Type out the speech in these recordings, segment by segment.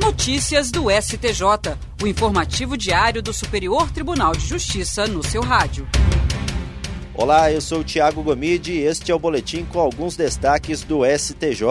Notícias do STJ, o informativo diário do Superior Tribunal de Justiça no seu rádio. Olá, eu sou o Tiago Gomide e este é o boletim com alguns destaques do STJ.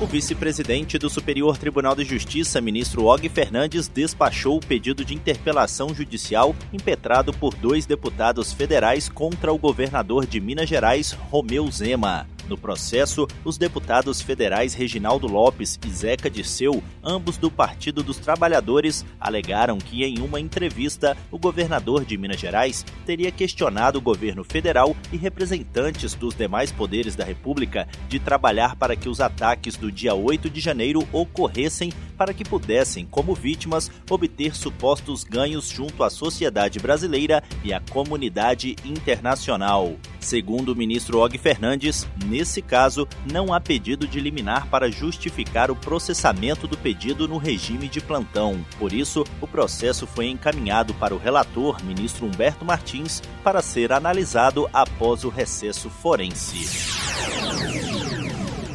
O vice-presidente do Superior Tribunal de Justiça, ministro Og Fernandes, despachou o pedido de interpelação judicial impetrado por dois deputados federais contra o governador de Minas Gerais, Romeu Zema. No processo, os deputados federais Reginaldo Lopes e Zeca Disseu, ambos do Partido dos Trabalhadores, alegaram que em uma entrevista o governador de Minas Gerais teria questionado o governo federal e representantes dos demais poderes da República de trabalhar para que os ataques do dia 8 de janeiro ocorressem para que pudessem, como vítimas, obter supostos ganhos junto à sociedade brasileira e à comunidade internacional. Segundo o ministro Og Fernandes, nesse caso, não há pedido de liminar para justificar o processamento do pedido no regime de plantão. Por isso, o processo foi encaminhado para o relator, ministro Humberto Martins, para ser analisado após o recesso forense.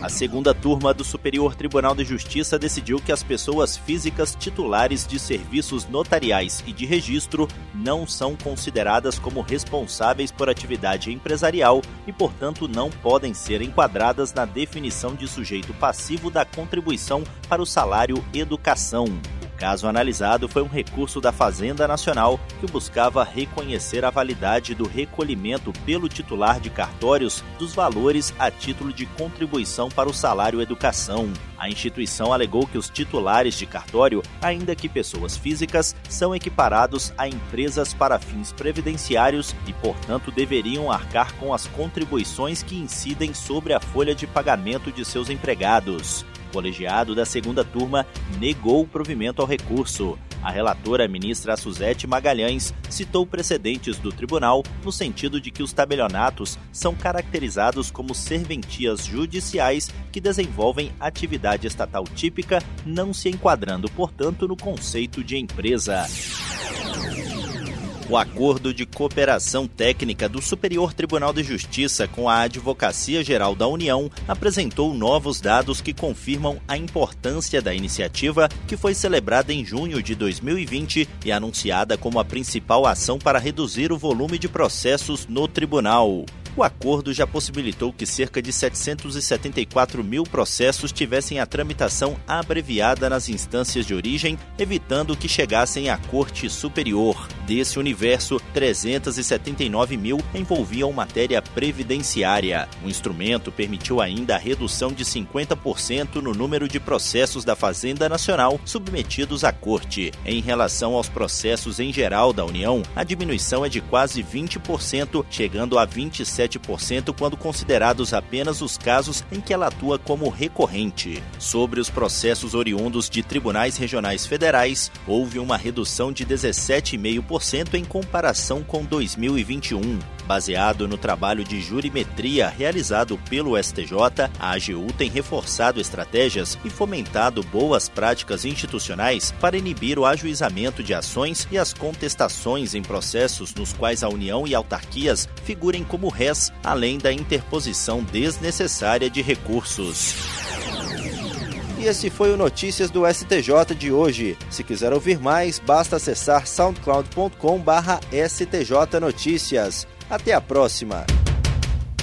A segunda turma do Superior Tribunal de Justiça decidiu que as pessoas físicas titulares de serviços notariais e de registro não são consideradas como responsáveis por atividade empresarial e, portanto, não podem ser enquadradas na definição de sujeito passivo da contribuição para o salário educação caso analisado foi um recurso da Fazenda Nacional que buscava reconhecer a validade do recolhimento pelo titular de cartórios dos valores a título de contribuição para o salário educação. A instituição alegou que os titulares de cartório, ainda que pessoas físicas, são equiparados a empresas para fins previdenciários e, portanto, deveriam arcar com as contribuições que incidem sobre a folha de pagamento de seus empregados. O colegiado da segunda turma negou o provimento ao recurso. A relatora, ministra Suzete Magalhães, citou precedentes do tribunal no sentido de que os tabelionatos são caracterizados como serventias judiciais que desenvolvem atividade estatal típica, não se enquadrando, portanto, no conceito de empresa. O acordo de cooperação técnica do Superior Tribunal de Justiça com a Advocacia Geral da União apresentou novos dados que confirmam a importância da iniciativa, que foi celebrada em junho de 2020 e anunciada como a principal ação para reduzir o volume de processos no tribunal. O acordo já possibilitou que cerca de 774 mil processos tivessem a tramitação abreviada nas instâncias de origem, evitando que chegassem à Corte Superior. Desse universo, 379 mil envolviam matéria previdenciária. O instrumento permitiu ainda a redução de 50% no número de processos da Fazenda Nacional submetidos à Corte. Em relação aos processos em geral da União, a diminuição é de quase 20%, chegando a 27 17% quando considerados apenas os casos em que ela atua como recorrente. Sobre os processos oriundos de tribunais regionais federais, houve uma redução de 17,5% em comparação com 2021. Baseado no trabalho de jurimetria realizado pelo STJ, a AGU tem reforçado estratégias e fomentado boas práticas institucionais para inibir o ajuizamento de ações e as contestações em processos nos quais a União e autarquias figurem como réis, além da interposição desnecessária de recursos. E esse foi o Notícias do STJ de hoje. Se quiser ouvir mais, basta acessar soundcloud.com/stj notícias. Até a próxima.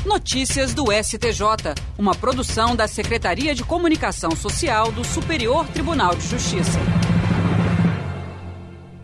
Notícias do STJ, uma produção da Secretaria de Comunicação Social do Superior Tribunal de Justiça.